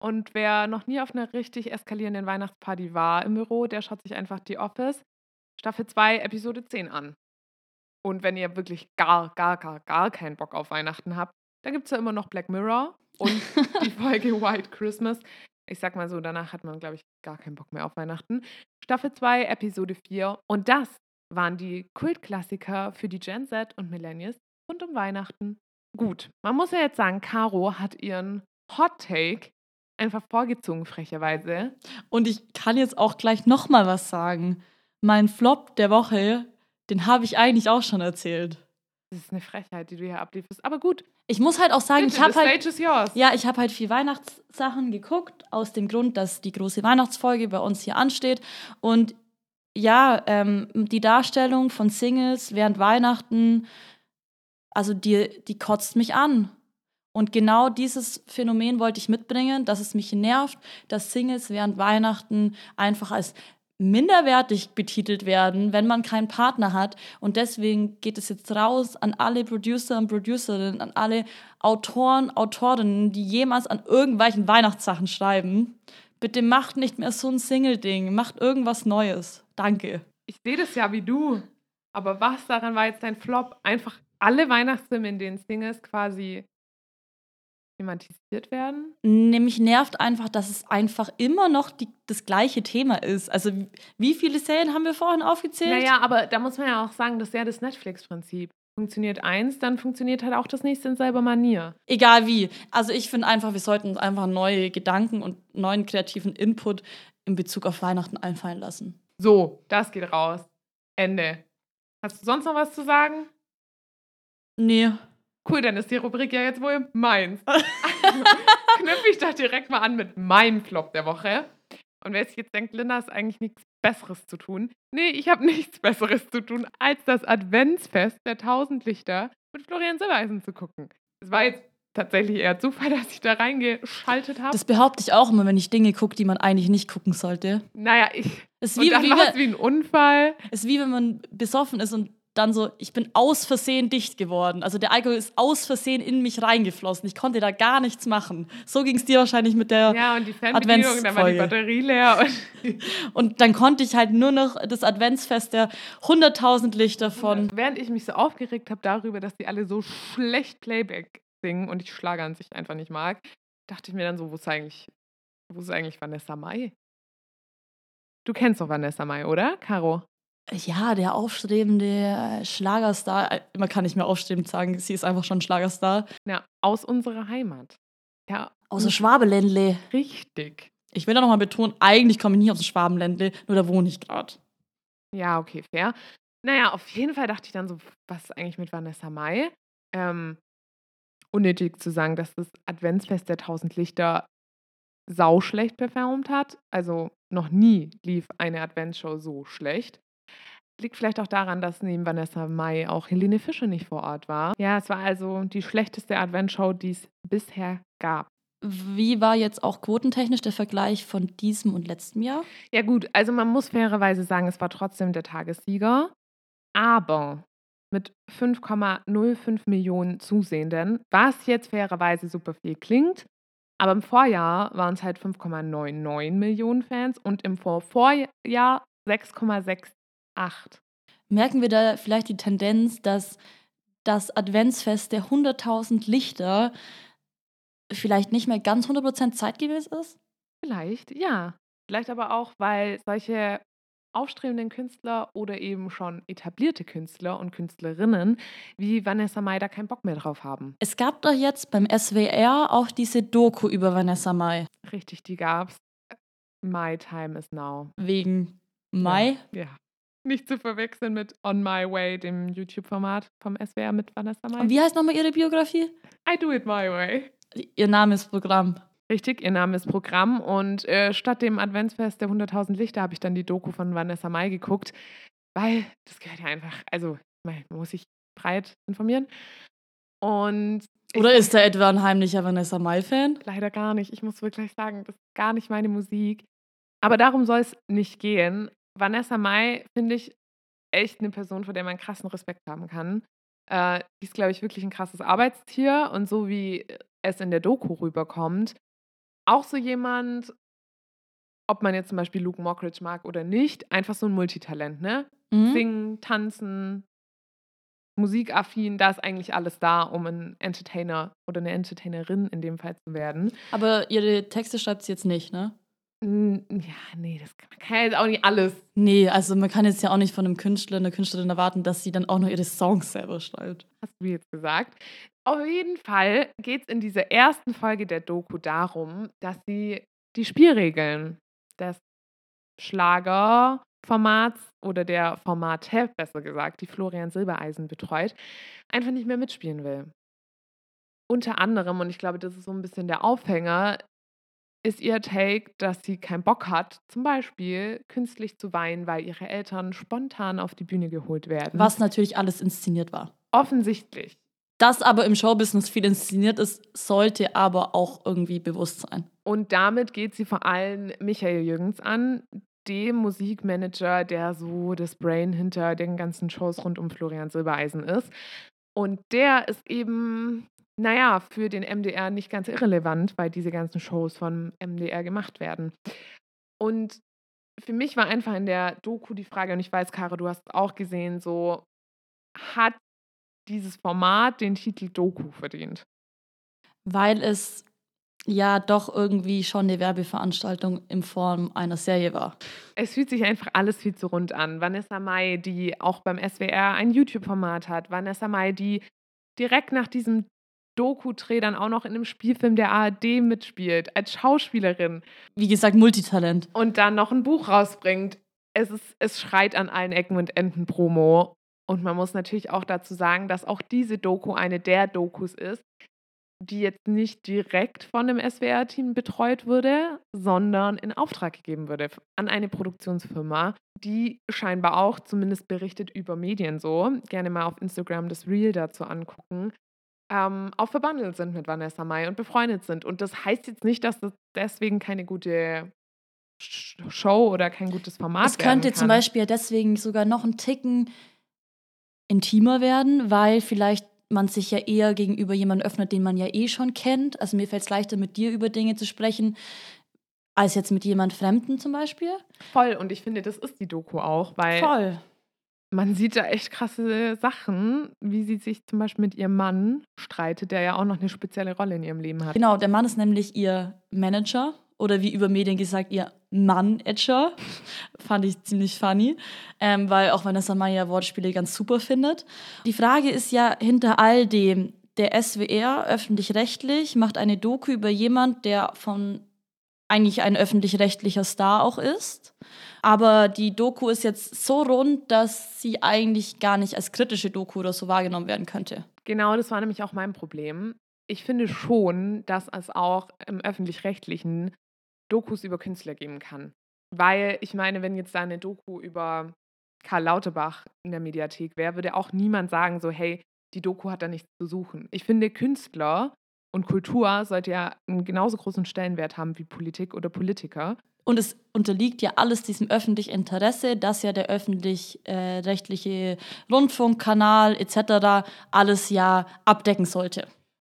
Und wer noch nie auf einer richtig eskalierenden Weihnachtsparty war im Büro, der schaut sich einfach die Office Staffel 2, Episode 10 an. Und wenn ihr wirklich gar, gar, gar, gar keinen Bock auf Weihnachten habt, dann gibt es ja immer noch Black Mirror und [LAUGHS] die Folge White Christmas. Ich sag mal so, danach hat man, glaube ich, gar keinen Bock mehr auf Weihnachten. Staffel 2, Episode 4. Und das waren die Kultklassiker für die Gen Z und Millennials rund um Weihnachten. Gut, man muss ja jetzt sagen, Caro hat ihren Hot Take einfach vorgezogen, frecherweise. Und ich kann jetzt auch gleich noch mal was sagen. Mein Flop der Woche, den habe ich eigentlich auch schon erzählt. Das ist eine Frechheit, die du hier ablieferst. Aber gut, Ich muss halt auch sagen, bitte, ich habe halt. Ja, ich habe halt viel Weihnachtssachen geguckt, aus dem Grund, dass die große Weihnachtsfolge bei uns hier ansteht. Und ja, ähm, die Darstellung von Singles während Weihnachten, also die, die kotzt mich an. Und genau dieses Phänomen wollte ich mitbringen, dass es mich nervt, dass Singles während Weihnachten einfach als minderwertig betitelt werden, wenn man keinen Partner hat. Und deswegen geht es jetzt raus an alle Producer und Producerinnen, an alle Autoren, Autorinnen, die jemals an irgendwelchen Weihnachtssachen schreiben. Bitte macht nicht mehr so ein Single-Ding, macht irgendwas Neues. Danke. Ich sehe das ja wie du. Aber was daran war jetzt dein Flop? Einfach alle Weihnachtsfilme, in denen Singles quasi thematisiert werden? Nämlich nervt einfach, dass es einfach immer noch die, das gleiche Thema ist. Also wie viele Serien haben wir vorhin aufgezählt? Naja, aber da muss man ja auch sagen, das ist ja das Netflix-Prinzip. funktioniert eins, dann funktioniert halt auch das nächste in selber Manier. Egal wie. Also ich finde einfach, wir sollten uns einfach neue Gedanken und neuen kreativen Input in Bezug auf Weihnachten einfallen lassen. So, das geht raus. Ende. Hast du sonst noch was zu sagen? Nee. Cool, dann ist die Rubrik ja jetzt wohl meins. [LAUGHS] Also, knüpfe ich doch direkt mal an mit meinem Flop der Woche. Und wer sich jetzt denkt, Linda ist eigentlich nichts Besseres zu tun. Nee, ich habe [LAUGHS] nichts Besseres zu tun, als das Adventsfest der Tausendlichter mit Florian Silbereisen zu gucken. Es war jetzt tatsächlich eher Zufall, [LAUGHS] dass ich da reingeschaltet habe. Das behaupte ich auch immer, wenn ich Dinge gucke, die man eigentlich nicht gucken sollte. Naja, ich. Es ist Und wie, dann wie, wenn- wie ein Unfall. es ist wie wenn man besoffen ist und dann so, ich bin aus Versehen dicht geworden. Also der Alkohol ist aus Versehen in mich reingeflossen. Ich konnte da gar nichts machen. So ging es dir wahrscheinlich mit der. Ja, und die Fernbedienung, dann war die. Batterie leer. [LAUGHS] Und Und dann konnte ich halt nur noch das Adventsfest der 100.000 Lichter von. Während ich mich so aufgeregt habe darüber, dass die alle so schlecht Playback singen und ich Schlager an sich einfach nicht mag, dachte ich mir dann so, wo ist eigentlich, wo ist eigentlich Vanessa Mai? Du kennst doch Vanessa Mai, oder, Caro? Ja, der aufstrebende Schlagerstar. Man kann nicht mehr aufstrebend sagen, sie ist einfach schon Schlagerstar. Ja, aus unserer Heimat. Ja, Aus dem Schwabeländle. richtig. Ich will da nochmal betonen, eigentlich komme ich nie aus dem Schwabenländle, nur da wohne ich gerade. Ja, okay, fair. Naja, auf jeden Fall dachte ich dann so, was ist eigentlich mit Vanessa Mai? Ähm, unnötig zu sagen, dass das Adventsfest der Tausend Lichter sauschlecht performt hat. Also noch nie lief eine Adventsshow so schlecht. Liegt vielleicht auch daran, dass neben Vanessa Mai auch Helene Fischer nicht vor Ort war. Ja, es war also die schlechteste Adventsshow, die es bisher gab. Wie war jetzt auch quotentechnisch der Vergleich von diesem und letztem Jahr? Ja gut, also man muss fairerweise sagen, es war trotzdem der Tagessieger, aber mit 5,05 Millionen Zusehenden, was jetzt fairerweise super viel klingt, aber im Vorjahr waren es halt 5,99 Millionen Fans und im Vorvorjahr 6,68. Merken wir da vielleicht die Tendenz, dass das Adventsfest der 100.000 Lichter vielleicht nicht mehr ganz 100% zeitgemäß ist? Vielleicht, ja. Vielleicht aber auch, weil solche aufstrebenden Künstler oder eben schon etablierte Künstler und Künstlerinnen wie Vanessa Mai da keinen Bock mehr drauf haben. Es gab doch jetzt beim SWR auch diese Doku über Vanessa Mai. Richtig, die gab's. My Time is Now. Wegen Mai. Ja. Nicht zu verwechseln mit On My Way, dem YouTube-Format vom SWR mit Vanessa Mai. Und wie heißt nochmal ihre Biografie? I do it my way. Ihr Name ist Programm. Richtig, ihr Name ist Programm. Und äh, statt dem Adventsfest der 100.000 Lichter habe ich dann die Doku von Vanessa Mai geguckt, weil das gehört ja einfach, also, man muss sich breit informieren. Und Oder ist da etwa ein heimlicher Vanessa Mai-Fan? leider gar nicht. Ich muss wirklich sagen, das ist gar nicht meine Musik. Aber darum soll es nicht gehen. Vanessa Mai finde ich echt eine Person, vor der man krassen Respekt haben kann. Äh, die ist, glaube ich, wirklich ein krasses Arbeitstier und so wie es in der Doku rüberkommt, auch so jemand, ob man jetzt zum Beispiel Luke Mockridge mag oder nicht, einfach so ein Multitalent, ne? Mhm. Singen, tanzen, musikaffin, da ist eigentlich alles da, um ein Entertainer oder eine Entertainerin in dem Fall zu werden. Aber ihre Texte schreibt sie jetzt nicht, ne? Ja, nee, das kann, man kann ja jetzt auch nicht alles. Nee, also man kann jetzt ja auch nicht von einem Künstler, einer Künstlerin erwarten, dass sie dann auch noch ihre Songs selber schreibt. Hast du jetzt gesagt. Auf jeden Fall geht es in dieser ersten Folge der Doku darum, dass sie die Spielregeln des Schlagerformats oder der Formate, besser gesagt, die Florian Silbereisen betreut, einfach nicht mehr mitspielen will. Unter anderem, und ich glaube, das ist so ein bisschen der Aufhänger, ist ihr Take, dass sie keinen Bock hat, zum Beispiel künstlich zu weinen, weil ihre Eltern spontan auf die Bühne geholt werden. Was natürlich alles inszeniert war. offensichtlich. Dass aber im Showbusiness viel inszeniert ist, sollte aber auch irgendwie bewusst sein. Und damit geht sie vor allem Michael Jürgens an, dem Musikmanager, der so das Brain hinter den ganzen Shows rund um Florian Silbereisen ist. Und der ist eben, naja, für den MDR nicht ganz irrelevant, weil diese ganzen Shows vom MDR gemacht werden. Und für mich war einfach in der Doku die Frage, und ich weiß, Kara, du hast es auch gesehen, so, hat dieses Format den Titel Doku verdient? Weil es ja doch irgendwie schon eine Werbeveranstaltung in Form einer Serie war. Es fühlt sich einfach alles viel zu rund an. Vanessa Mai, die auch beim SWR ein YouTube-Format hat. Vanessa Mai, die direkt nach diesem Doku-Dreh dann auch noch in einem Spielfilm der ARD mitspielt, als Schauspielerin. Wie gesagt, Multitalent. Und dann noch ein Buch rausbringt. Es, ist, es schreit an allen Ecken und Enden Promo. Und man muss natürlich auch dazu sagen, dass auch diese Doku eine der Dokus ist, die jetzt nicht direkt von dem SWR-Team betreut wurde, sondern in Auftrag gegeben wurde an eine Produktionsfirma, die scheinbar auch zumindest berichtet über Medien so, gerne mal auf Instagram das Reel dazu angucken, ähm, auch verbandelt sind mit Vanessa Mai und befreundet sind. Und das heißt jetzt nicht, dass das deswegen keine gute Show oder kein gutes Format Es könnte zum Beispiel deswegen sogar noch ein Ticken intimer werden, weil vielleicht man sich ja eher gegenüber jemandem öffnet, den man ja eh schon kennt. Also mir fällt es leichter, mit dir über Dinge zu sprechen, als jetzt mit jemand Fremden zum Beispiel. Voll, und ich finde, das ist die Doku auch, weil Voll. Man sieht da echt krasse Sachen, wie sie sich zum Beispiel mit ihrem Mann streitet, der ja auch noch eine spezielle Rolle in ihrem Leben hat. Genau, der Mann ist nämlich ihr Manager oder wie über Medien gesagt, ihr Mann-Etcher. [LAUGHS] Fand ich ziemlich funny, ähm, weil auch Vanessa Maya Wortspiele ganz super findet. Die Frage ist ja hinter all dem, der SWR, öffentlich-rechtlich, macht eine Doku über jemand, der von eigentlich ein öffentlich-rechtlicher Star auch ist. Aber die Doku ist jetzt so rund, dass sie eigentlich gar nicht als kritische Doku oder so wahrgenommen werden könnte. Genau, das war nämlich auch mein Problem. Ich finde schon, dass es auch im öffentlich-rechtlichen Dokus über Künstler geben kann. Weil ich meine, wenn jetzt da eine Doku über Karl Lauterbach in der Mediathek wäre, würde auch niemand sagen, so, hey, die Doku hat da nichts zu suchen. Ich finde, Künstler und Kultur sollte ja einen genauso großen Stellenwert haben wie Politik oder Politiker. Und es unterliegt ja alles diesem öffentlichen Interesse, dass ja der öffentlich-rechtliche äh, Rundfunkkanal etc. alles ja abdecken sollte.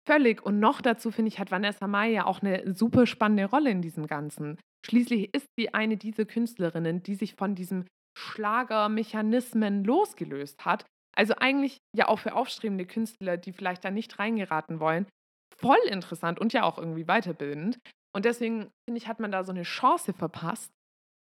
Völlig. Und noch dazu, finde ich, hat Vanessa Mai ja auch eine super spannende Rolle in diesem Ganzen. Schließlich ist sie eine dieser Künstlerinnen, die sich von diesem Schlagermechanismen losgelöst hat. Also eigentlich ja auch für aufstrebende Künstler, die vielleicht da nicht reingeraten wollen, voll interessant und ja auch irgendwie weiterbildend. Und deswegen finde ich, hat man da so eine Chance verpasst,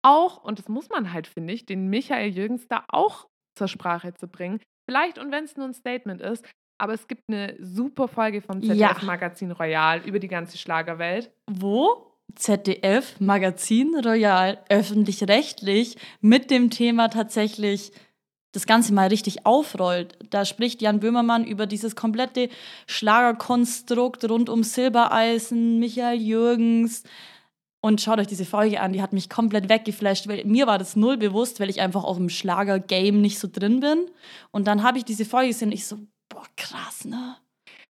auch, und das muss man halt, finde ich, den Michael Jürgens da auch zur Sprache zu bringen. Vielleicht, und wenn es nur ein Statement ist, aber es gibt eine super Folge vom ZDF-Magazin Royal über die ganze Schlagerwelt. Wo? ZDF Magazin Royal, öffentlich-rechtlich, mit dem Thema tatsächlich das Ganze mal richtig aufrollt. Da spricht Jan Böhmermann über dieses komplette Schlagerkonstrukt rund um Silbereisen, Michael Jürgens. Und schaut euch diese Folge an, die hat mich komplett weggeflasht, weil mir war das null bewusst, weil ich einfach auch im Schlager-Game nicht so drin bin. Und dann habe ich diese Folge gesehen und ich so, boah, krass, ne?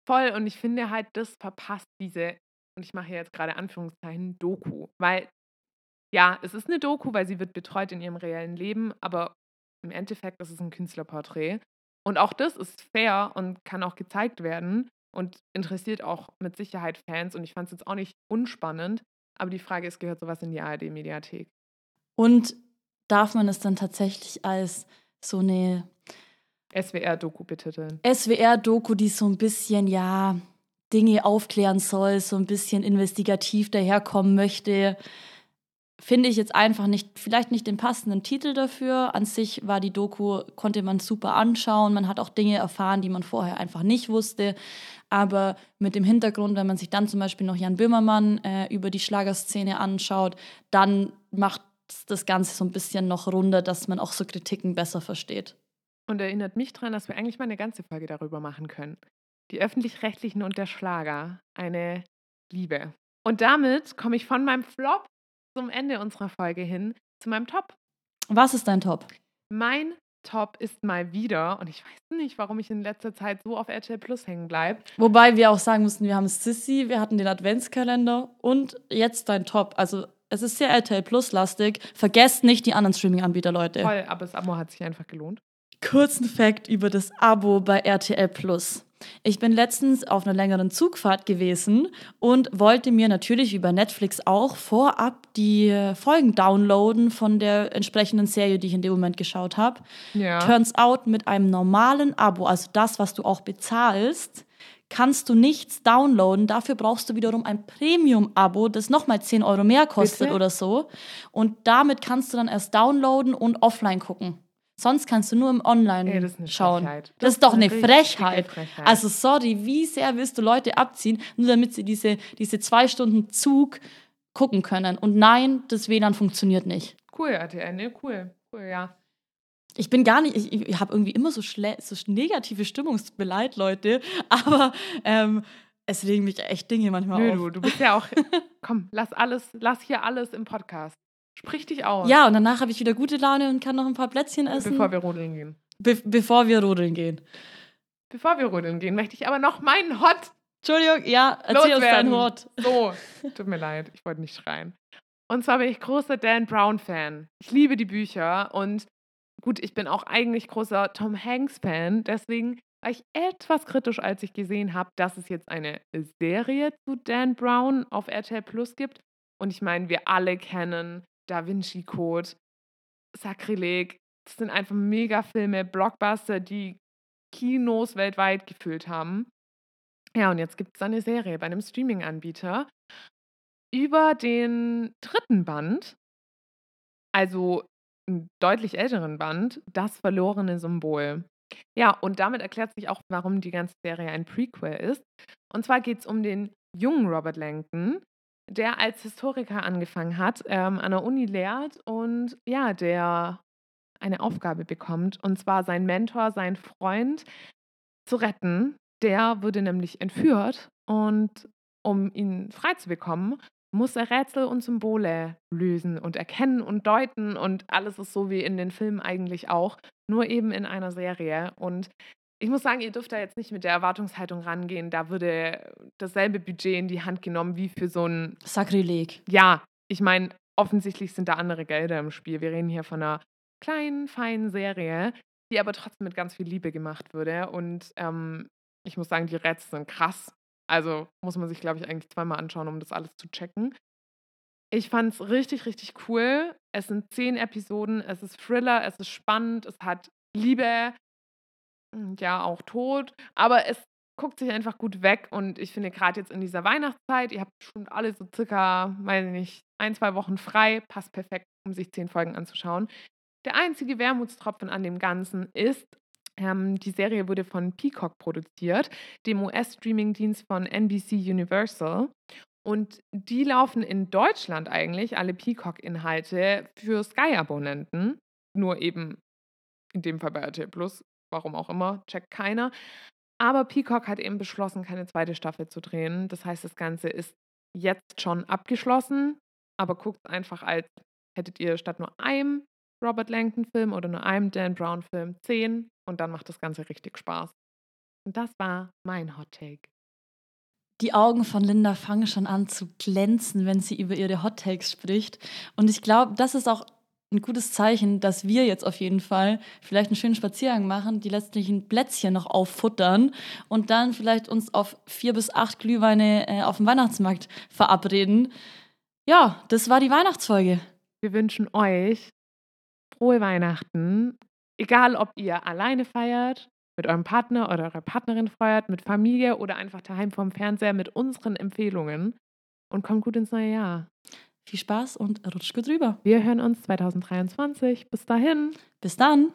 Voll, und ich finde halt, das verpasst diese, und ich mache jetzt gerade Anführungszeichen, Doku. Weil, ja, es ist eine Doku, weil sie wird betreut in ihrem reellen Leben, aber im Endeffekt ist es ein Künstlerporträt. Und auch das ist fair und kann auch gezeigt werden und interessiert auch mit Sicherheit Fans. Und ich fand es jetzt auch nicht unspannend, aber die Frage ist, gehört sowas in die ARD-Mediathek? Und darf man es dann tatsächlich als so eine SWR-Doku betiteln. SWR-Doku, die so ein bisschen, ja, Dinge aufklären soll, so ein bisschen investigativ daherkommen möchte, finde ich jetzt einfach nicht, vielleicht nicht den passenden Titel dafür. An sich war die Doku, konnte man super anschauen. Man hat auch Dinge erfahren, die man vorher einfach nicht wusste. Aber mit dem Hintergrund, wenn man sich dann zum Beispiel noch Jan Böhmermann äh, über die Schlagerszene anschaut, dann macht das Ganze so ein bisschen noch runder, dass man auch so Kritiken besser versteht. Und erinnert mich daran, dass wir eigentlich mal eine ganze Folge darüber machen können. Die öffentlich-rechtlichen und der Schlager. Eine Liebe. Und damit komme ich von meinem Flop zum Ende unserer Folge hin zu meinem Top. Was ist dein Top? Mein Top ist mal wieder, und ich weiß nicht, warum ich in letzter Zeit so auf RTL Plus hängen bleibe. Wobei wir auch sagen mussten, wir haben Sissy, wir hatten den Adventskalender und jetzt dein Top. Also es ist sehr RTL Plus lastig. Vergesst nicht die anderen Streaming-Anbieter, Leute. Voll, aber das Abo hat sich einfach gelohnt. Kurzen Fact über das Abo bei RTL Plus. Ich bin letztens auf einer längeren Zugfahrt gewesen und wollte mir natürlich wie bei Netflix auch vorab die Folgen downloaden von der entsprechenden Serie, die ich in dem Moment geschaut habe. Ja. Turns out mit einem normalen Abo, also das, was du auch bezahlst, kannst du nichts downloaden. Dafür brauchst du wiederum ein Premium-Abo, das nochmal 10 Euro mehr kostet Bitte? oder so. Und damit kannst du dann erst downloaden und offline gucken. Sonst kannst du nur im Online Ey, das schauen. Frechheit. Das, ist doch eine Frechheit. Frechheit. Also sorry, wie sehr willst du Leute abziehen, nur damit sie diese, diese zwei Stunden Zug gucken können? Und nein, das WLAN funktioniert nicht. cool, RTL, ne? Cool. Cool, ja. Ich bin gar nicht, ich, ich habe irgendwie immer so, so negative Stimmung, es tut mir leid, Leute, [LAUGHS] aber ähm, es regen mich echt Dinge manchmal Nö, auf. du, du bist ja auch. [LAUGHS] Komm, lass alles, lass hier alles im Podcast. Sprich dich aus. Ja, und danach habe ich wieder gute Laune und kann noch ein paar Plätzchen essen, Bevor wir rodeln gehen. be bevor wir rodeln gehen. Bevor wir rodeln gehen, möchte ich aber noch meinen Hot Entschuldigung, ja, erzähl uns dein Loswerden. Wort. So, tut mir leid, ich wollte nicht schreien. Und zwar bin ich großer Dan Brown-Fan. Ich liebe die Bücher und gut, ich bin auch eigentlich großer Tom Hanks-Fan. Deswegen war ich etwas kritisch, als ich gesehen habe, dass es jetzt eine Serie zu Dan Brown auf RTL Plus gibt. Und ich meine, wir alle kennen Da Vinci Code, Sakrileg. Das sind einfach Megafilme, Blockbuster, die Kinos weltweit gefüllt haben. Ja, und jetzt gibt es eine Serie bei einem Streaming-Anbieter über den dritten Band, also einen deutlich älteren Band, Das verlorene Symbol. Ja, und damit erklärt sich auch, warum die ganze Serie ein Prequel ist. Und zwar geht es um den jungen Robert Langton, der als Historiker angefangen hat, ähm, an der Uni lehrt und ja, der eine Aufgabe bekommt, und zwar sein Mentor, sein Freund zu retten. Der wurde nämlich entführt und um ihn frei zu bekommen, muss er Rätsel und Symbole lösen und erkennen und deuten und alles ist so wie in den Filmen eigentlich auch, nur eben in einer Serie. Und ich muss sagen, ihr dürft da jetzt nicht mit der Erwartungshaltung rangehen. Da würde dasselbe Budget in die Hand genommen wie für so ein Sakrileg. ja, ich meine, offensichtlich sind da andere Gelder im Spiel. Wir reden hier von einer kleinen, feinen Serie, die aber trotzdem mit ganz viel Liebe gemacht wurde. Und ähm, ich muss sagen, die Rätsel sind krass. Also muss man sich, glaube ich, eigentlich zweimal anschauen, um das alles zu checken. Ich fand es richtig, richtig cool. Es sind zehn Episoden, es ist Thriller, es ist spannend, es hat Liebe, ja, auch Tod, aber es guckt sich einfach gut weg und ich finde gerade jetzt in dieser Weihnachtszeit, ihr habt schon alle so circa, weiß ich nicht, ein, zwei Wochen frei, passt perfekt, um sich zehn Folgen anzuschauen. Der einzige Wermutstropfen an dem Ganzen ist, ähm, die Serie wurde von Peacock produziert, dem US-Streaming-Dienst von NBC Universal. Und die laufen in Deutschland eigentlich, alle Peacock-Inhalte, für Sky-Abonnenten. Nur eben in dem Fall bei RTL Plus, warum auch immer, checkt keiner. Aber Peacock hat eben beschlossen, keine zweite Staffel zu drehen. Das heißt, das Ganze ist jetzt schon abgeschlossen, aber guckt einfach als hättet ihr statt nur einem Robert Langton-Film oder nur einem Dan Brown-Film zehn und dann macht das Ganze richtig Spaß. Und das war mein Hot Take. Die Augen von Linda fangen schon an zu glänzen, wenn sie über ihre Hot Takes spricht. Und ich glaube, das ist auch ein gutes Zeichen, dass wir jetzt auf jeden Fall vielleicht einen schönen Spaziergang machen, die letztlichen Plätzchen noch auffuttern und dann vielleicht uns auf vier bis acht Glühweine äh, auf dem Weihnachtsmarkt verabreden. Ja, das war die Weihnachtsfolge. Wir wünschen euch frohe Weihnachten. Egal, ob ihr alleine feiert, mit eurem Partner oder eurer Partnerin feiert, mit Familie oder einfach daheim vorm Fernseher mit unseren Empfehlungen. Und kommt gut ins neue Jahr. Viel Spaß und rutscht gut rüber. Wir hören uns 2023. Bis dahin. Bis dann.